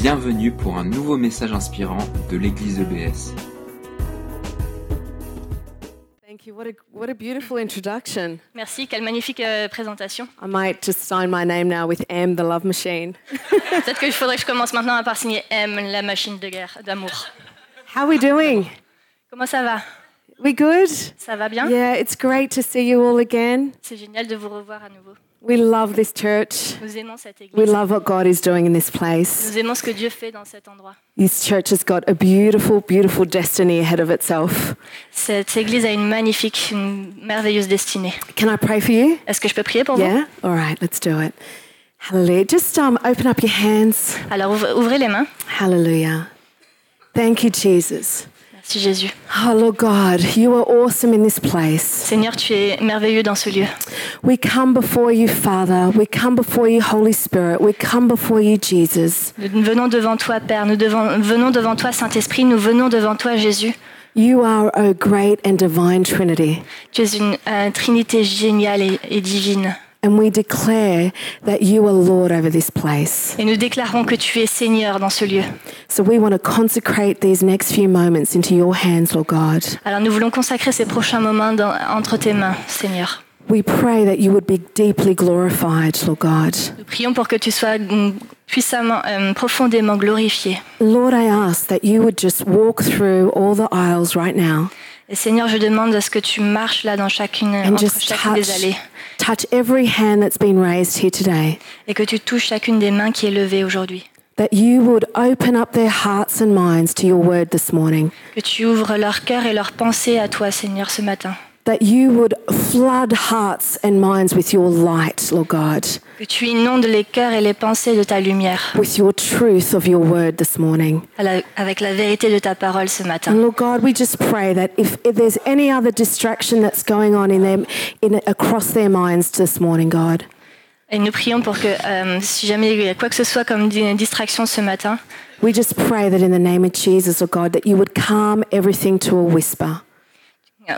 Bienvenue pour un nouveau message inspirant de l'église EBS. Thank you. What a, what a beautiful introduction. Merci, quelle magnifique euh, présentation. I might just sign my name now with M, the love machine. Peut-être qu'il faudrait que je commence maintenant à par signer M, la machine de guerre, d'amour. How are we doing? Comment ça va? We good? Ça va bien? Yeah, it's great to see you all again. C'est génial de vous revoir à nouveau. We love this church. Nous aimons cette We love what God is doing in this place. Nous aimons ce que Dieu fait dans cet endroit. This church has got a beautiful, beautiful destiny ahead of itself. Cette église a une magnifique, une merveilleuse destinée. Can I pray for you? Est-ce que je peux prier pour vous Yeah? All right, let's do it. Hallelujah. Just um, open up your hands. Alors ouvrez les mains. Hallelujah. Thank you, Jesus. Merci Jésus. Oh, Lord God, you are awesome in this place. Seigneur, tu es merveilleux dans ce lieu. We come before you, Father. We come before you, Holy Spirit. We come before you, Jesus. Nous venons devant toi, Père. Nous devons- venons devant toi, Saint-Esprit. Nous venons devant toi, Jésus. You are a great and divine Trinity. Tu es une euh, trinité géniale et- et divine. And we declare that you are Lord over this place. Et nous déclarons que tu es Seigneur dans ce lieu. So we want to consecrate these next few moments into your hands, Lord God. Alors nous voulons consacrer ces prochains moments dans- entre tes mains, Seigneur. We pray that you would be deeply glorified, Lord God. Nous prions pour que tu sois mm, puissamment, euh, profondément glorifié. Lord, I ask that you would just walk through all the aisles right now Et Seigneur, je demande à ce que tu marches là dans chacune, and entre just chacune des touch, allées touch every hand that's been raised here today. et que tu touches chacune des mains qui est levée aujourd'hui. That you would open up their hearts and minds to your word this morning. Que tu ouvres leur cœur et leur pensée à toi, Seigneur, ce matin. That you would flood hearts and minds with your light, Lord God, Que tu inondes les cœurs et les pensées de ta lumière with your truth of your word this morning. avec la vérité de ta parole ce matin. And Lord God, we just pray that if, if there's any other distraction that's going on in them, in across their minds this morning, God, Et nous prions pour que euh, si jamais il y a quoi que ce soit comme di- distraction ce matin, we just pray that in the name of Jesus, Lord God, that you would calm everything to a whisper.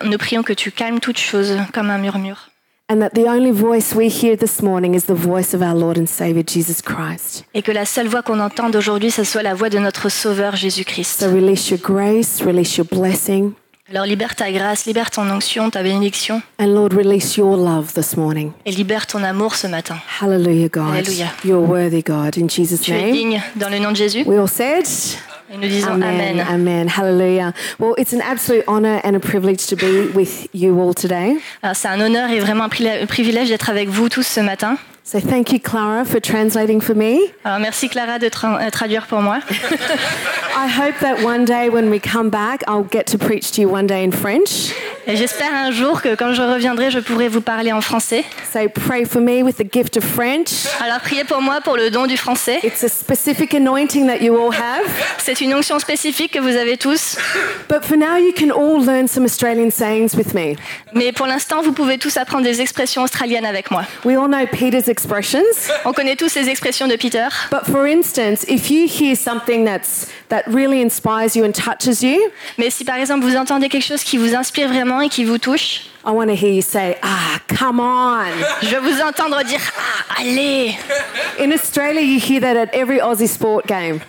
Nous prions que tu calmes toutes choses comme un murmure. And that the only voice we hear this morning is the voice of our Lord and Savior Jesus Christ. Et que la seule voix qu'on entende aujourd'hui, ce soit la voix de notre Sauveur Jésus-Christ. So release your grace, release your blessing, Alors libère ta grâce, libère ton onction, ta bénédiction, and Lord, release your love this morning. et libère ton amour ce matin. Hallelujah, God. Hallelujah. You're worthy, God. In Jesus' Tu es digne dans le nom de Jésus. We all said, Et nous disons Amen. Amen. Amen. Hallelujah. Well, it's an absolute honor and a privilege to be with you all today. Alors, C'est un honneur et vraiment un pri- privilège d'être avec vous tous ce matin. So thank you, Clara, for translating for me. Alors merci Clara de tra- euh, traduire pour moi. I hope that one day when we come back, I'll get to preach to you one day in French. J'espère un jour que quand je reviendrai, je pourrai vous parler en français. So pray for me with the gift of French. Alors priez pour moi pour le don du français. It's a specific anointing that you all have. C'est une onction spécifique que vous avez tous. But for now, you can all learn some Australian sayings with me. Mais pour l'instant, vous pouvez tous apprendre des expressions australiennes avec moi. We all know Peter's expressions. On connaît tous ces expressions de Peter. But for instance, if you hear something that's, that really inspires you and touches you, Mais si par exemple vous entendez quelque chose qui vous inspire vraiment et qui vous touche, I want to hear you say, ah, come on. je vais vous entendre dire Ah, allez In Australia, you hear that at every Aussie sport game.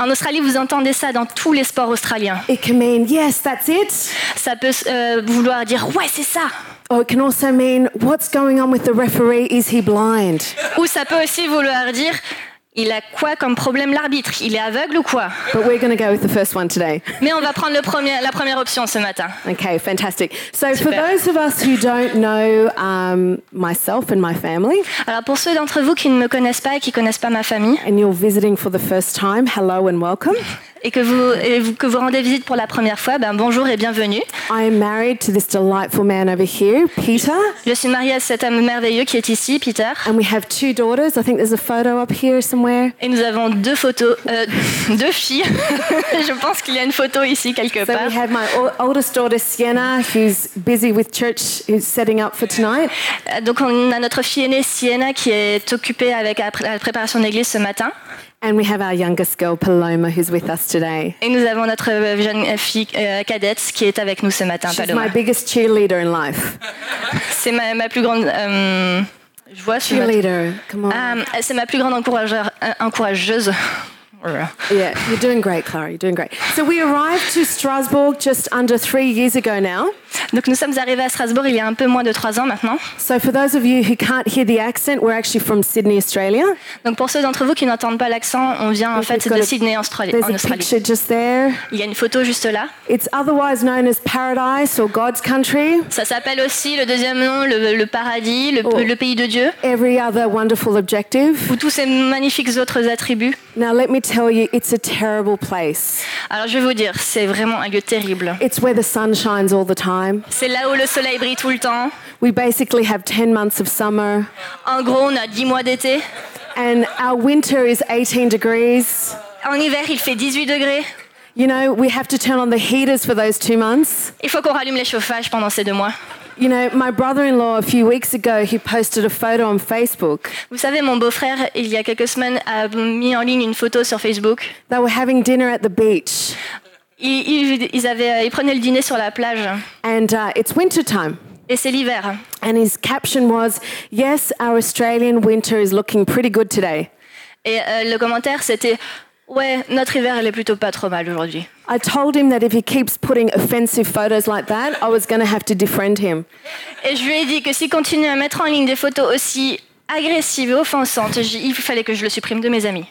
En Australie, vous entendez ça dans tous les sports australiens. It can mean, yes, that's it. Ça peut euh, vouloir dire Ouais, c'est ça Or it can also mean, what's going on with the referee? Is he blind? Ou ça peut aussi vouloir dire Il a quoi comme problème l'arbitre? Il est aveugle ou quoi? But we're going to go with the first one today. Mais on va prendre le premier, la première option ce matin. Okay, fantastic. So, for Super. those of us who don't know um, myself and my family, Alors pour ceux d'entre vous qui ne me connaissent pas et qui connaissent pas ma famille, and you're visiting for the first time, hello and welcome. Et que vous, et vous- que vous rendez visite pour la première fois, ben bonjour et bienvenue. I am married to this delightful man over here, Peter, Je suis mariée à cet homme merveilleux qui est ici, Peter. and we have two daughters. I think there's a photo up here somewhere. Et nous avons deux photos, euh, deux filles. Je pense qu'il y a une photo ici quelque So part. we have my o- oldest daughter, Sienna, who's busy with church, who's setting up for tonight. Donc on a notre fille aînée Sienna qui est occupée avec la pré- la préparation d'église ce matin. And we have our youngest girl, Paloma, who's with us today. Et nous avons notre euh, jeune fille euh, cadette qui est avec nous ce matin, She's Paloma. my biggest cheerleader in life. C'est ma, ma plus grande euh, joie. Cheerleader, come on. Ah, c'est ma plus grande encourageur- euh, encourageuse. Yeah, you're doing great, Clara. You're doing great. So we arrived to Strasbourg just under three years ago now. Donc nous sommes arrivés à Strasbourg il y a un peu moins de trois ans maintenant. So for those of you who can't hear the accent, we're actually from Sydney, Australia. Donc pour ceux d'entre vous qui n'entendent pas l'accent, on vient en fait de Sydney en Australie. There's a picture just there. Il y a une photo juste là. It's otherwise known as paradise or God's country. Ça s'appelle aussi le deuxième nom, le, le paradis, le, le pays de Dieu, Every other wonderful objective. ou tous ces magnifiques autres attributs. Now, let me tell you, it's a terrible place. Alors je vais vous dire, c'est vraiment un lieu terrible. It's where the sun shines all the time. C'est là où le soleil brille tout le temps. We basically have 10 months of summer, En gros, on a 10 mois d'été. and our winter is 18 degrees. En hiver, il fait 18 degrés. You know, we have to turn on the heaters for those two months. Il faut qu'on rallume les chauffages pendant ces deux mois. You know, my brother in law, a few weeks ago, he posted a photo on Facebook. Vous savez, mon beau-frère, il y a quelques semaines, a mis en ligne une photo sur Facebook. They were having dinner at the beach, Ils, ils- ils avaient, ils prenaient le dîner sur la plage. and uh, it's winter time. Et c'est l'hiver. And his caption was, Yes, our Australian winter is looking pretty good today. Et euh, le commentaire, c'était Ouais, notre hiver, elle est plutôt pas trop mal aujourd'hui. I told him that if he keeps putting offensive photos like that, I was going to have to defriend him. Et je lui ai dit que s'il continue à mettre en ligne des photos aussi agressives et offensantes, j- il fallait que je le supprime de mes amis.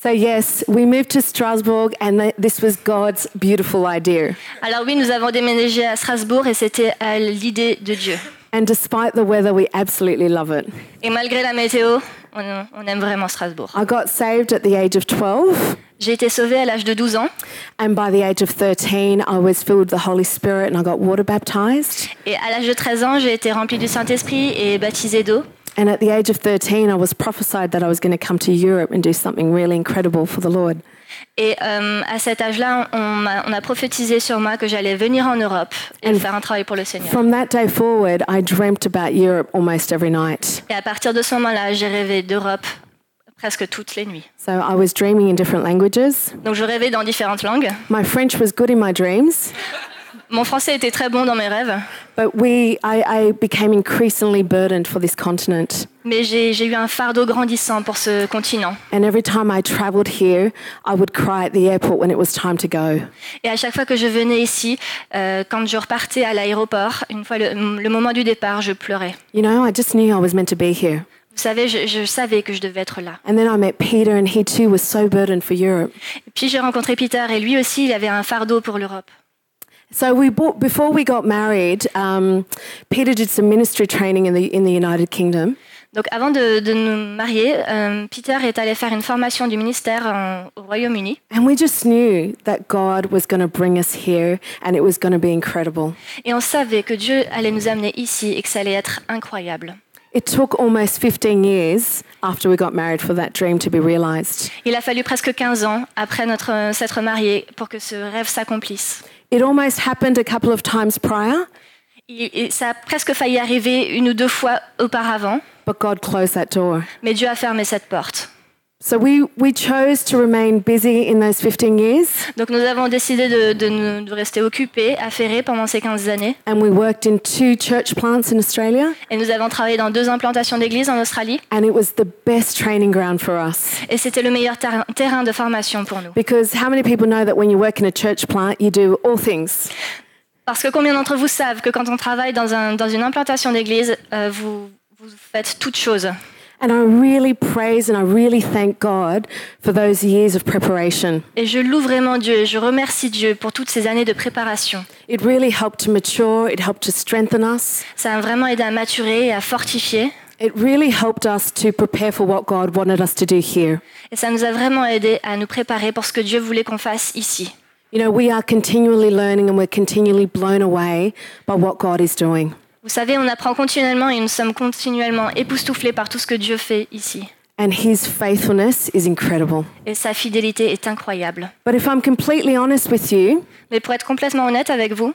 So, yes, we moved to Strasbourg, and th- this was God's beautiful idea. Alors oui, nous avons déménagé à Strasbourg et c'était l'idée de Dieu. And despite the weather, we absolutely love it. Et malgré la météo, on, on aime vraiment Strasbourg. I got saved at the age of 12, J'ai été sauvée à l'âge de 12 ans and by the age of 13, I was filled with the Holy Spirit and I got water baptized. et à l'âge de 13 ans, j'ai été remplie du Saint-Esprit et baptisée d'eau. And at the age of 13, I was prophesied that I was going to come to Europe and do something really incredible for the Lord. Et euh, à cet âge-là, on, on a prophétisé sur moi que j'allais venir en Europe et And faire un travail pour le Seigneur. From that day forward, I dreamt about Europe almost every night. Et à partir de ce moment-là, j'ai rêvé d'Europe presque toutes les nuits. So I was dreaming in different languages. Donc je rêvais dans différentes langues. My French was good in my dreams, Mon français était très bon dans mes rêves, but we, I, I became increasingly burdened for this continent. Mais j'ai eu un fardeau grandissant pour ce continent. And every time I traveled here, I would cry at the airport when it was time to go. Et à chaque fois que je venais ici, euh, quand je repartais à l'aéroport, une fois le, le moment du départ, je pleurais. You know, I just knew I was meant to be here. Vous savez, je, je savais que je devais être là. And then I met Peter, and he too was so burdened for Europe. Et puis j'ai rencontré Peter et lui aussi, il avait un fardeau pour l'Europe. So we bought, before we got married, um, Peter did some ministry training in the in the United Kingdom, Donc avant de, de nous marier, euh, Peter est allé faire une formation du ministère en- au Royaume-Uni. and we just knew that God was going to bring us here, and it was going to be incredible. Et on savait que Dieu allait nous amener ici et que ça allait être incroyable. It took almost 15 years after we got married for that dream to be realized. Il a fallu presque 15 ans après notre s'être mariés pour que ce rêve s'accomplisse. It almost happened a couple of times prior, Il- ça a presque failli arriver une ou deux fois auparavant, but God closed that door. mais Dieu a fermé cette porte. So we, we chose to remain busy in those 15 years, Donc nous avons décidé de, de nous- de rester occupés, affairés pendant ces 15 années. and we worked in two church plants in Australia, Et nous avons travaillé dans deux implantations d'églises en Australie. and it was the best training ground for us. Et c'était le meilleur terrain, terrain de formation pour nous. Because how many people know that when you work in a church plant, you do all things? Parce que combien d'entre vous savent que quand on travaille dans, un, dans une implantation d'église, euh, vous, vous faites toutes choses? And I really praise and I really thank God for those years of preparation. Et je loue vraiment Dieu et je remercie Dieu pour toutes ces années de préparation. It really helped to mature, it helped to strengthen us. Ça a vraiment aidé à maturer et à fortifier. It really helped us to prepare for what God wanted us to do here. Et ça nous a vraiment aidé à nous préparer pour ce que Dieu voulait qu'on fasse ici. You know, we are continually learning and we're continually blown away by what God is doing. Vous savez, on apprend continuellement et nous sommes continuellement époustouflés par tout ce que Dieu fait ici. And His faithfulness is incredible. Et sa fidélité est incroyable. But if I'm completely honest with you, Mais pour être complètement honnête avec vous,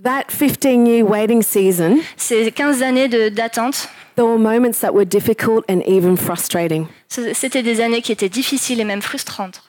that 15 year waiting season, ces 15 années de- d'attente, there were moments that were difficult and even frustrating. ce- c'était des années qui étaient difficiles et même frustrantes.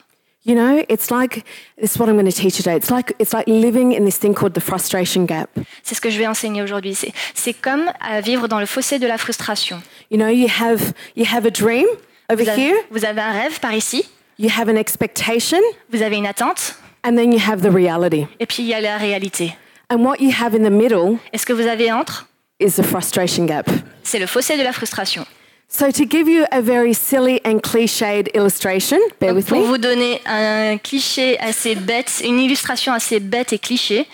You know, it's like this is what I'm going to teach today. It's like it's like living in this thing called the frustration gap. C'est ce que je vais enseigner aujourd'hui. C'est- C'est comme à vivre dans le fossé de la frustration. You know, you have you have a dream over Vous avez, here, vous avez un rêve par ici, You have an expectation, vous avez une attente, and then you have the reality. et puis il y a la réalité. And what you have in the middle Et ce que vous avez entre, is the frustration gap. c'est le fossé de la frustration. So, to give you a very silly and cliched illustration, bear with pour me. vous donner un cliché assez bête, une illustration assez bête et cliché,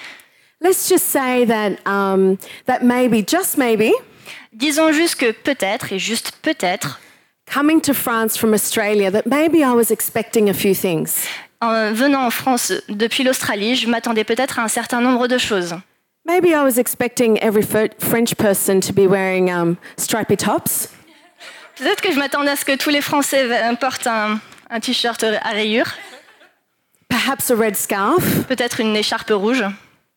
Let's just say that, um, that maybe, just maybe, disons juste que peut-être, et juste peut-être, coming to France from Australia, that maybe I was expecting a few things. en venant en France depuis l'Australie, je m'attendais peut-être à un certain nombre de choses. Maybe I was expecting every French person to be wearing um, stripy tops. Peut-être que je m'attendais à ce que tous les Français portent un, un t-shirt à rayures, perhaps a red scarf, peut-être une écharpe rouge,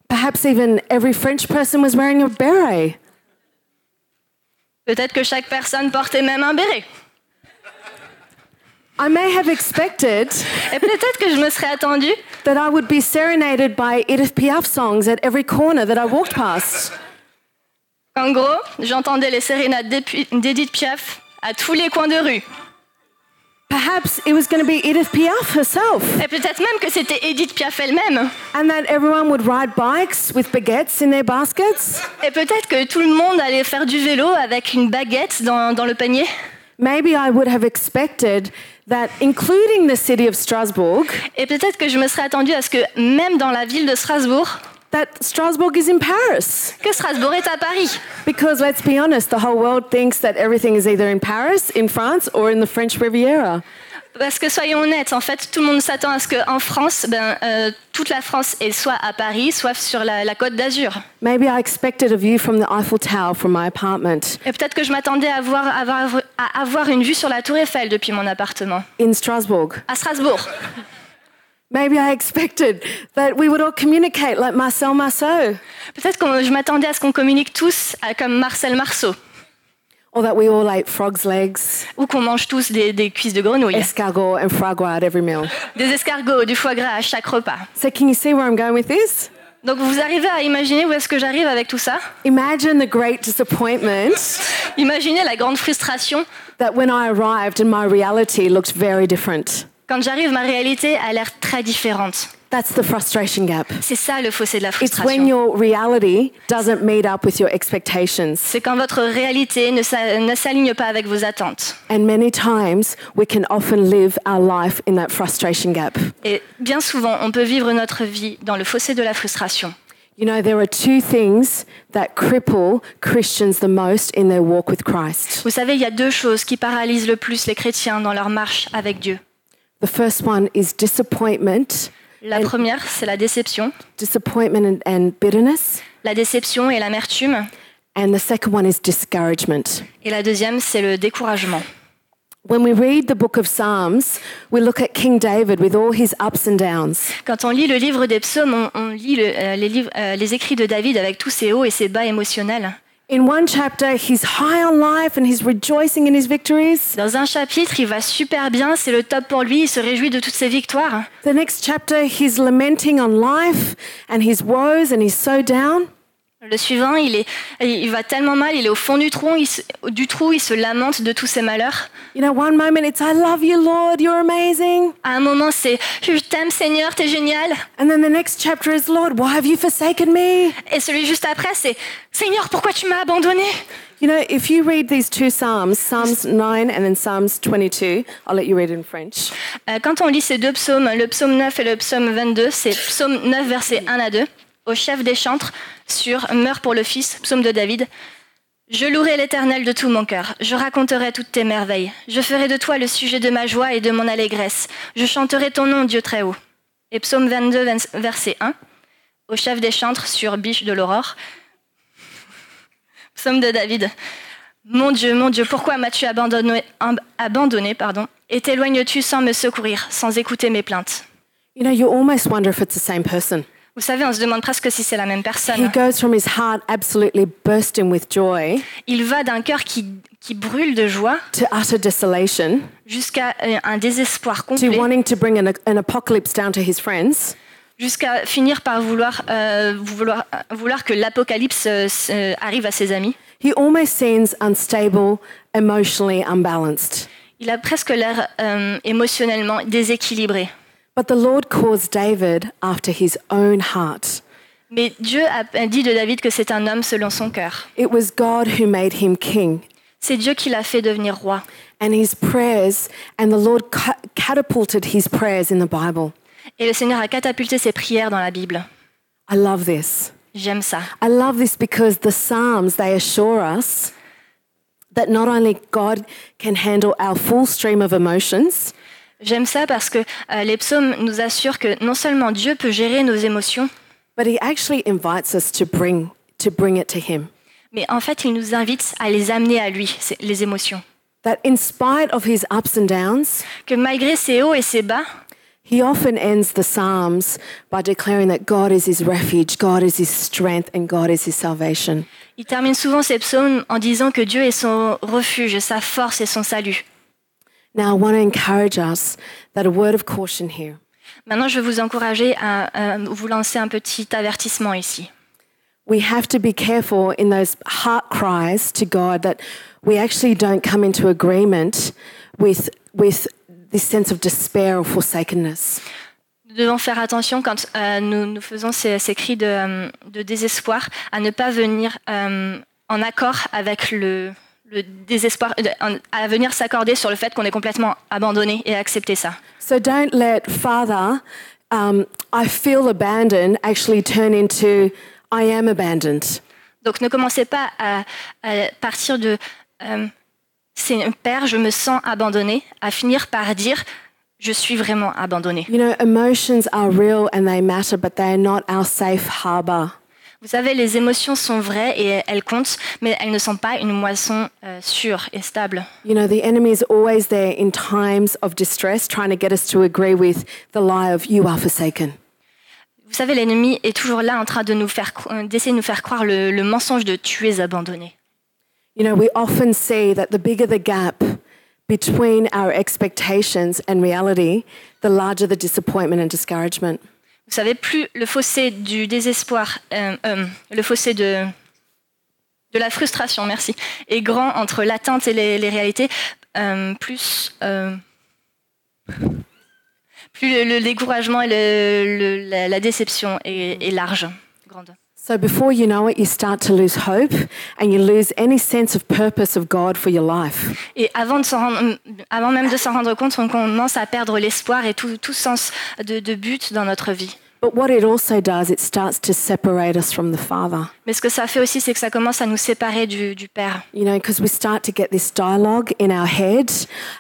perhaps even every French person was wearing a beret. peut-être que chaque personne portait même un béret. I may have expected Et peut-être que je me serais attendue that I would be serenaded by Edith Piaf songs at every corner that I walked past. En gros, j'entendais les sérénades d'Edith Piaf à tous les coins de rue. Perhaps it was going to be Edith Piaf herself, Et peut-être même que c'était Edith Piaf elle-même. and that everyone would ride bikes with baguettes in their baskets. Et peut-être que tout le monde allait faire du vélo avec une baguette dans, dans le panier. Maybe I would have expected that, including the city of Strasbourg, Et peut-être que je me serais attendue à ce que même dans la ville de Strasbourg, that Strasbourg is in Paris. que Strasbourg est à Paris. Because let's be honest, the whole world thinks that everything is either in Paris, in France, or in the French Riviera. Parce que soyons honnêtes, en fait, tout le monde s'attend à ce qu'en France, ben, euh, toute la France est soit à Paris, soit sur la, la côte d'Azur. Maybe I expected a view from the Eiffel Tower from my apartment Et peut-être que je m'attendais à avoir, avoir- à avoir une vue sur la tour Eiffel depuis mon appartement. in Strasbourg. À Strasbourg. Maybe I expected that we would all communicate like Marcel Marceau, Peut-être que je m'attendais à ce qu'on communique tous à- comme Marcel Marceau. or that we all ate frog's legs, Ou qu'on mange tous des, des cuisses de grenouille. escargot, and foie gras at every meal. Des escargots, du foie gras à chaque repas. So, can you see where I'm going with this? Donc vous arrivez à imaginer où est-ce que j'arrive avec tout ça Imagine the great disappointment Imaginez la grande frustration. that when I arrived and my reality looked very different. Quand j'arrive, ma réalité a l'air très différente. That's the frustration gap. C'est ça le fossé de la It's when frustration. your reality doesn't meet up with your expectations. C'est quand votre réalité ne s'a- ne s'aligne pas avec vos attentes. And many times we can often live our life in that frustration gap. Et bien souvent, on peut vivre notre vie dans le fossé de la frustration. You know, there are two things that cripple Christians the most in their walk with Christ. Vous savez, il y a deux choses qui paralysent le plus les chrétiens dans leur marche avec Dieu. The first one is disappointment, La première, c'est la déception. disappointment and, and bitterness. La déception et l'amertume. And the second one is discouragement. Et la deuxième, c'est le découragement. When we read the book of Psalms, we look at King David with all his ups and downs. Quand on lit le livre des psaumes, on, on lit le- euh, les, livres- euh, les écrits de David avec tous ses hauts et ses bas émotionnels. In one chapter, he's high on life and he's rejoicing in his victories. Dans un chapitre, il va super bien, c'est le top pour lui, il se réjouit de toutes ses victoires. The next chapter, he's lamenting on life and his woes and he's so down. Le suivant, il, est, il va tellement mal, il est au fond du trou, il se, du trou, il se lamente de tous ses malheurs. You know, one moment it's, I love you, Lord, you're amazing. À un moment, c'est Je t'aime Seigneur, t'es génial. And then the next chapter is, Lord, why have you forsaken me? Et celui juste après, c'est Seigneur, pourquoi tu m'as abandonné? You know, if you read these two Psalms, Psalms 9 and then Psalms 22, I'll let you read it in French. Euh, Quand on lit ces deux psaumes, le psaume 9 et le psaume 22, c'est psaume 9, versets 1 à 2, au chef des chantres sur Meurs pour le Fils, psaume de David. Je louerai l'Éternel de tout mon cœur, je raconterai toutes tes merveilles, je ferai de toi le sujet de ma joie et de mon allégresse, je chanterai ton nom, Dieu très haut. Et psaume 22, vers- verset 1, au chef des chantres sur Biche de l'Aurore, psaume de David. Mon Dieu, mon Dieu, pourquoi m'as-tu abandonné, ab- abandonné pardon, et t'éloignes-tu sans me secourir, sans écouter mes plaintes? You know, you almost wonder if it's the same person. Vous savez, on se demande presque si c'est la même He personne. goes from his heart absolutely bursting with joy Il va d'un cœur qui, qui brûle de joie to utter desolation jusqu'à euh, un désespoir to complet, wanting to bring an, an apocalypse down to his friends. jusqu'à finir par vouloir, euh, vouloir, vouloir que l'apocalypse euh, euh, arrive à ses amis. He almost seems unstable, emotionally unbalanced. Il a presque l'air euh, émotionnellement déséquilibré. But the Lord calls David after his own heart. Mais Dieu a dit de David que c'est un homme selon son cœur. It was God who made him king. C'est Dieu qui l'a fait devenir roi. And his prayers, and the Lord catapulted his prayers in the Bible. Et le Seigneur a catapulté ses prières dans la Bible. I love this. J'aime ça. I love this because the Psalms, they assure us that not only God can handle our full stream of emotions, J'aime ça parce que euh, les psaumes nous assurent que non seulement Dieu peut gérer nos émotions, but he actually invites us to bring, to bring it to him. mais en fait, il nous invite à les amener à lui, les émotions. That in spite of his ups and downs, Que malgré ses hauts et ses bas, he often ends the Psalms by declaring that God is his refuge, God is his strength, and God is his salvation. il termine souvent ses psaumes en disant que Dieu est son refuge, sa force et son salut. Now, I want to encourage us that a word of caution here. Maintenant, je veux vous encourager à, à vous lancer un petit avertissement ici. We have to be careful in those heart cries to God that we actually don't come into agreement with, with this sense of despair or forsakenness. Nous devons faire attention quand euh, nous, nous faisons ces, ces cris de, euh, de désespoir à ne pas venir euh, en accord avec le, le désespoir, à venir s'accorder sur le fait qu'on est complètement abandonné et accepter ça. So don't let Father, um, I feel abandoned, actually turn into I am abandoned. Donc ne commencez pas à, à partir de euh, c'est un père, je me sens abandonné, à finir par dire je suis vraiment abandonné. You know, emotions are real and they matter, but they are not our safe harbor. Vous savez, les émotions sont vraies et elles comptent, mais elles ne sont pas une moisson euh, sûre et stable. You know, the enemy is always there in times of distress, trying to get us to agree with the lie of you are forsaken. Vous savez, l'ennemi est toujours là en train de nous faire, euh, d'essayer de nous faire croire le, le mensonge de tu es abandonné. You know, we often see that the bigger the gap between our expectations and reality, the larger the disappointment and discouragement. Vous savez, plus le fossé du désespoir, euh, euh, le fossé de, de la frustration, merci, est grand entre l'attente et les, réalités, euh, plus, plus le, découragement et le- le- la, déception est large, grande. So before you know it, you start to lose hope and you lose any sense of purpose of God for your life. Et avant, de rendre- avant même de s'en rendre compte, on commence à perdre l'espoir et tout, sens de but dans notre vie. But what it also does, it starts to separate us from the Father. Mais ce que ça fait aussi, c'est que ça commence à nous séparer du, du Père. You know, because we start to get this dialogue in our head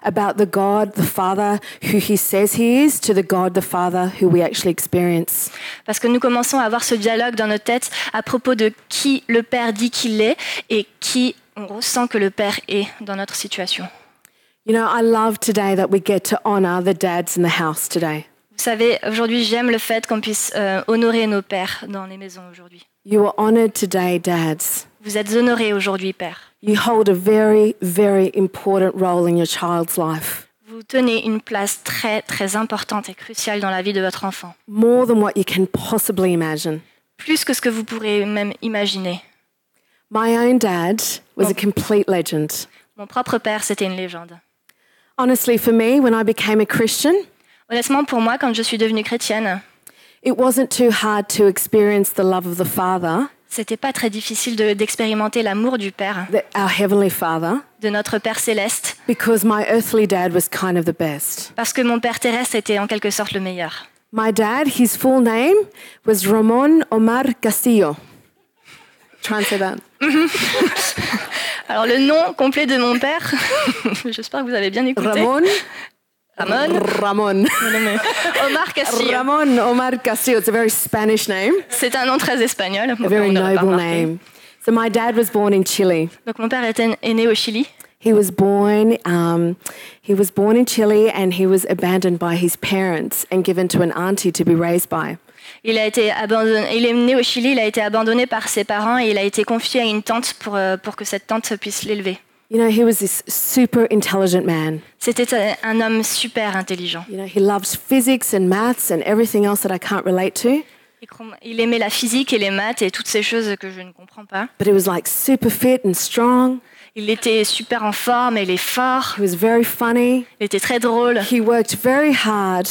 about the God, the Father, who He says He is, to the God, the Father, who we actually experience. Parce que nous commençons à avoir ce dialogue dans notre tête à propos de qui le Père dit qu'il est et qui on ressent que le Père est dans notre situation. You know, I love today that we get to honor the dads in the house today. Vous savez, aujourd'hui, j'aime le fait qu'on puisse euh, honorer nos pères dans les maisons aujourd'hui. You are honored today, dads. Vous êtes honorés aujourd'hui, Père. You hold a very, very important role in your child's life, Vous tenez une place très, très importante et cruciale dans la vie de votre enfant. more than what you can possibly imagine. Plus que ce que vous pourrez même imaginer. My own dad was a complete legend. Mon propre père, c'était une légende. Honestly, for me, when I became a Christian, Honnêtement, pour moi, quand je suis devenue chrétienne, it wasn't too hard to experience the love of the Father, c'était pas très difficile de- d'expérimenter l'amour du Père, the, our Heavenly Father, de notre Père céleste, because my earthly dad was kind of the best. parce que mon Père terrestre était en quelque sorte le meilleur. My dad, his full name was Ramon Omar Castillo. Try and say that. Alors le nom complet de mon père, j'espère que vous avez bien écouté. Ramon. Ramon? Ramon. Omar Castillo. Ramon Omar Castillo. It's a very Spanish name, C'est un nom très espagnol. a very noble name. So my dad was born in Chile. Donc mon père était, est né au Chili. He was born. Um, he was born in Chile, and he was abandoned by his parents and given to an auntie to be raised by. Il a été abandonné. Il est né au Chili. Il a été abandonné par ses parents et il a été confié à une tante pour euh, pour que cette tante puisse l'élever. You know, he was this super intelligent man. C'était un- homme super intelligent. You know, he loves physics and maths and everything else that I can't relate to. Il aimait la physique et les maths et toutes ces choses que je ne comprends pas. But he was like super fit and strong. Il était super en forme, il est fort, He was very funny. il était très drôle, He worked very hard.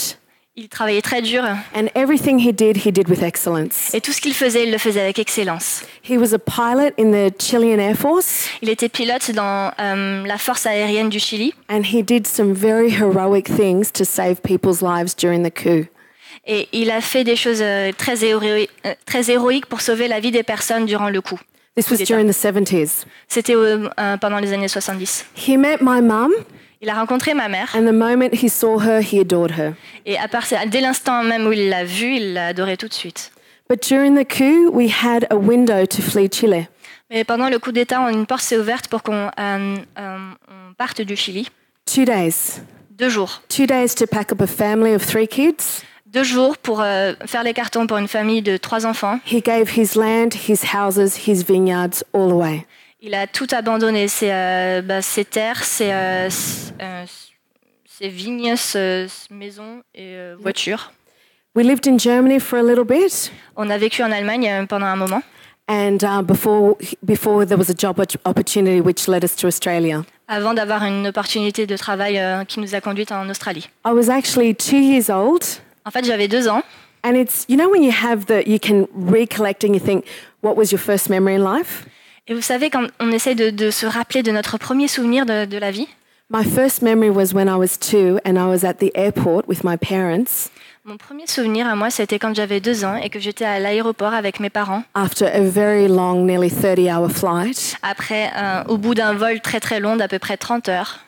Il travaillait très dur. And everything he did, he did with excellence. Et tout ce qu'il faisait, il le faisait avec excellence. He was a pilot in the Chilean Air Force, Il était pilote dans euh, la force aérienne du Chili and he did some very heroic things to save people's lives during the coup. et il a fait des choses euh, très, euh, très héroïques pour sauver la vie des personnes durant le coup. This was during the 70s. C'était euh, pendant les années 70. He met my mum, Il a rencontré ma mère and the moment he saw her, he adored her. et à part, dès l'instant même où il l'a vue, il l'a adorée tout de suite. But during the coup, we had a window to flee Chile. Mais pendant le coup d'État, une porte s'est ouverte pour qu'on euh, euh, parte du Chili. Two days. Deux jours. Two days to pack up a family of three kids. Deux jours pour euh, faire les cartons pour une famille de trois enfants. He gave his land, his houses, his vineyards all away. Il a tout abandonné, ses, euh, bah, ses terres, ses, euh, s- euh, ses vignes, ses maisons et euh, voitures. We lived in Germany for a little bit, On a vécu en Allemagne euh, pendant un moment, and uh, before before there was a job op- opportunity which led us to Australia. avant d'avoir une opportunité de travail euh, qui nous a conduites en Australie. I was actually two years old, En fait, j'avais deux ans. and it's you know when you have the you can recollect and you think, what was your first memory in life? Et vous savez, quand on essaye de, de se rappeler de notre premier souvenir de, de la vie, My first memory was when I was two, and I was at the airport with my parents. Mon premier souvenir à moi, c'était quand j'avais deux ans et que j'étais à l'aéroport avec mes parents, after a very long, nearly 30-hour flight, après, euh, au bout d'un vol très très long d'à peu près 30 heures.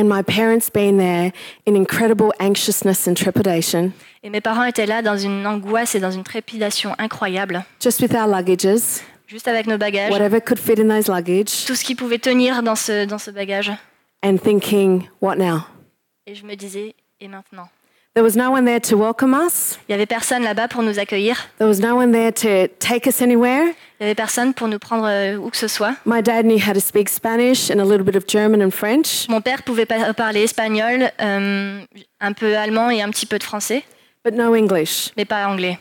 and my parents being there in incredible anxiousness and trepidation, Et mes parents étaient là dans une angoisse et dans une trépidation incroyable, just with our luggages, juste avec nos bagages, whatever could fit in those luggage, tout ce qui pouvait tenir dans ce, dans ce bagage. and thinking, what now? Et je me disais, et maintenant? There was no one there to welcome us. Il n'y avait personne là-bas pour nous accueillir, There was no one there to take us anywhere. il n'y avait personne pour nous prendre euh, où que ce soit. My dad knew how to speak Spanish and a little bit of German and French, Mon père pouvait parler espagnol, euh, un peu allemand et un petit peu de français, but no English. mais pas anglais.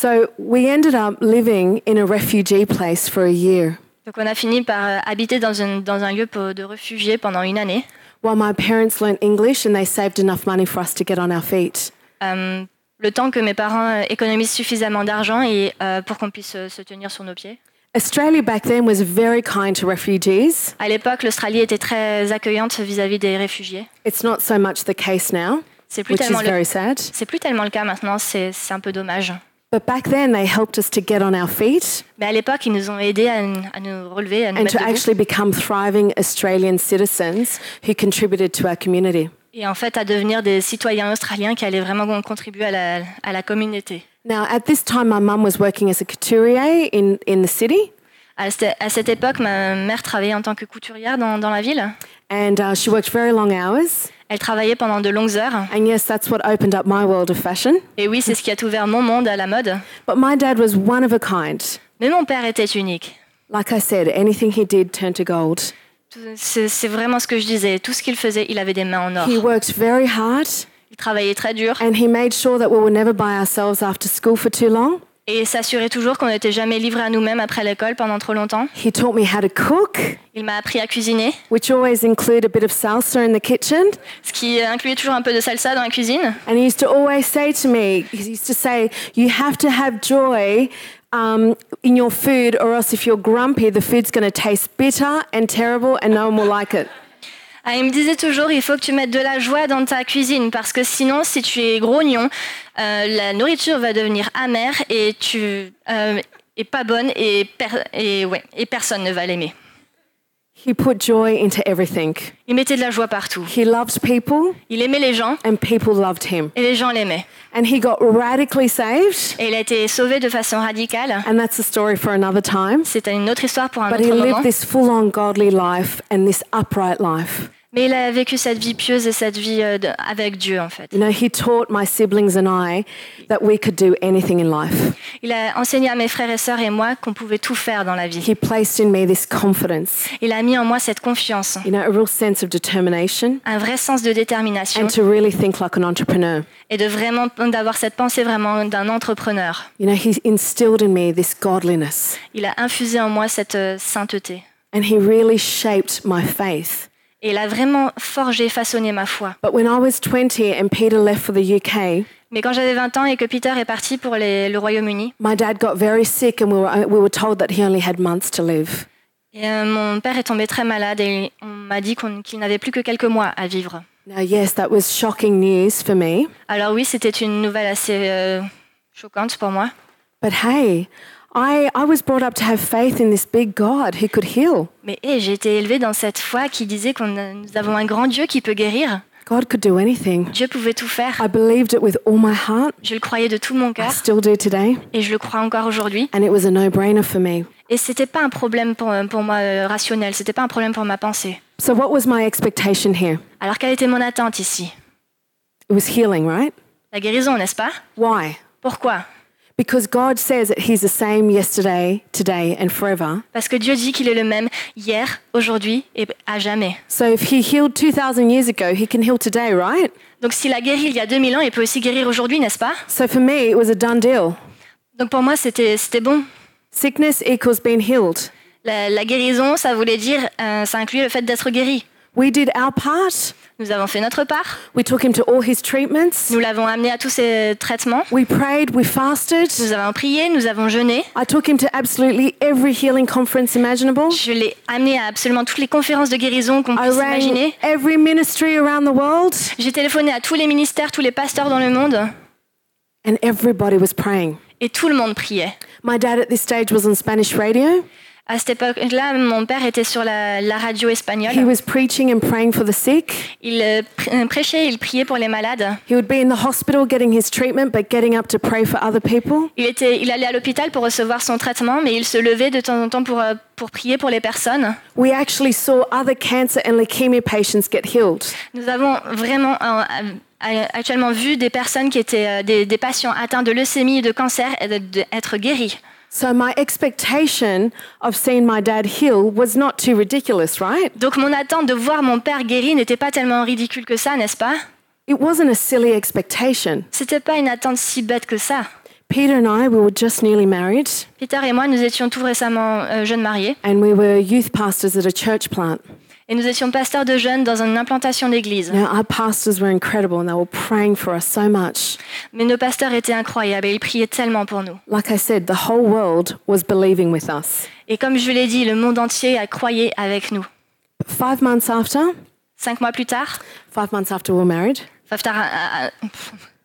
So we ended up living in a refugee place for a year Donc on a fini par euh, habiter dans, un lieu de réfugiés pendant une année, while my parents learnt English and they saved enough money for us to get on our feet. euh, le temps que mes parents euh, économisent suffisamment d'argent et euh, pour qu'on puisse se tenir sur nos pieds. Australia back then was very kind to refugees. À l'époque, l'Australie était très accueillante vis-à-vis des réfugiés. It's not so much the case now, C'est plus which is tellement le, very sad. c'est plus tellement le cas maintenant. C'est un peu dommage. But back then, they helped us to get on our feet Mais à l'époque, ils nous ont aidés à, à nous relever, à nous and to debout. actually become thriving Australian citizens who contributed to our community. et en fait à devenir des citoyens australiens qui allaient vraiment contribuer à la, à la communauté. Now, at this time, my mum was working as a couturier in, in the city, À cette, à cette époque, ma mère travaillait en tant que couturière dans, dans la ville. and uh, she worked very long hours. Elle travaillait pendant de longues heures. And yes, that's what opened up my world of fashion. Et oui, c'est ce qui a ouvert mon monde à la mode. But my dad was one of a kind. Mais mon père était unique. Like I said, anything he did turned to gold. Tout- C'est vraiment ce que je disais. Tout ce qu'il faisait, il avait des mains en or. He worked very hard Il travaillait très dur and he made sure that we were never by ourselves after school for too long. Et s'assurait toujours qu'on n'était jamais livré à nous-mêmes après l'école pendant trop longtemps. He taught me how to cook, Il m'a appris à cuisiner, which always included a bit of salsa in the kitchen. ce qui incluait toujours un peu de salsa dans la cuisine. And he used to always say to me, he used to say, You have to have joy um, in your food, or else if you're grumpy, the food's going to taste bitter and terrible and no one will like it. Ah, il me disait toujours, il faut que tu mettes de la joie dans ta cuisine, parce que sinon, si tu es grognon, euh, la nourriture va devenir amère et tu euh, pas bonne et, per- et, ouais, et personne ne va l'aimer. He put joy into everything. Il mettait de la joie partout. He loved people, Il aimait les gens and people loved him. et les gens l'aimaient. And he got radically saved, Et il a été sauvé de façon radicale. and that's a story for another time. C'est une autre histoire pour un But autre he moment. lived this full on godly life and this upright life. Mais il a vécu cette vie pieuse et cette vie euh, de- avec Dieu, en fait. You know, he taught my siblings and I that we could do anything in life. Il a enseigné à mes frères et sœurs et moi qu'on pouvait tout faire dans la vie. He placed in me this confidence, Il a mis en moi cette confiance, you know, a real sense of determination un vrai sens de détermination and to really think like an entrepreneur. et de vraiment d'avoir cette pensée vraiment d'un entrepreneur. You know, he instilled in me this godliness. Il a infusé en moi cette euh, sainteté. And He really shaped my faith. Et il a vraiment forgé, façonné ma foi. But when I was 20 and Peter left for the UK, Mais quand j'avais 20 ans et que Peter est parti pour les- le Royaume-Uni, my dad got very sick and we were, we were told that he only had months to live. et, euh, mon père est tombé très malade et on m'a dit qu'il n'avait plus que quelques mois à vivre. Now, yes, that was shocking news for me. Alors oui, c'était une nouvelle assez euh, choquante pour moi. But hey, I, I was brought up to have faith in this big God who could heal. Mais hé, j'ai été élevée dans cette foi qui disait que nous avons un grand Dieu qui peut guérir. God could do anything. Dieu pouvait tout faire. I believed it with all my heart. Je le croyais de tout mon I cœur still do today. et je le crois encore aujourd'hui. And it was a no brainer for me. Et c'était pas un problème pour, pour moi euh, rationnel, c'était pas un problème pour ma pensée. So, what was my expectation here? Alors quelle était mon attente ici? It was healing, right? La guérison, n'est-ce pas? Why? Pourquoi? Because God says that He's the same yesterday, today, and forever. Parce que Dieu dit qu'il est le même hier, aujourd'hui et à jamais. So, if He healed 2,000 years ago, He can heal today, right? Donc s'il a guéri il y a 2000 ans, il peut aussi guérir aujourd'hui, n'est-ce pas? So, for me, it was a done deal. Donc pour moi, c'était c'était bon. Sickness equals being healed. La, la guérison, ça voulait dire, euh, ça incluait le fait d'être guéri. We did our part. Nous avons fait notre part. We took Him to all His treatments. Nous l'avons amené à tous ces traitements. We prayed, we fasted. Nous avons prié, nous avons jeûné. I took him to absolutely every healing conference imaginable. Je l'ai amené à absolument toutes les conférences de guérison qu'on I puisse rang imaginer. every ministry around the world, J'ai téléphoné à tous les ministères, tous les pasteurs dans le monde, and everybody was praying. et tout le monde priait. My dad at this stage was on Spanish radio. À cette époque-là, mon père était sur la, la radio He espagnole. was preaching and praying for the sick. Il euh, euh, prêchait, il priait pour les malades. He would be in the hospital getting his treatment, but getting up to pray for other people. Il, était, il allait à l'hôpital pour recevoir son traitement, mais il se levait de temps en temps pour, euh, pour prier pour les personnes. We actually saw other cancer and leukemia patients get healed. Nous avons vraiment actuellement vu des personnes qui étaient des, des patients atteints de leucémie et de cancer et être guéris. So my expectation of seeing my dad heal was not too ridiculous, right? Donc mon attente de voir mon père guéri n'était pas tellement ridicule que ça, n'est-ce pas It wasn't a silly expectation. C'était pas une attente si bête que ça. Peter and I, we were just newly married, Peter et moi, nous étions tout récemment euh, jeunes mariés and we were youth pastors at a church plant. Et nous étions pasteurs de jeunes dans une implantation d'église. Now, our pastors were incredible and they were praying for us so much. Mais nos pasteurs étaient incroyables et ils priaient tellement pour nous. Like I said, the whole world was believing with us. Et comme je l'ai dit, le monde entier a croyé avec nous. But five months after, Cinq mois plus tard, five months after we were married, enfin, tard,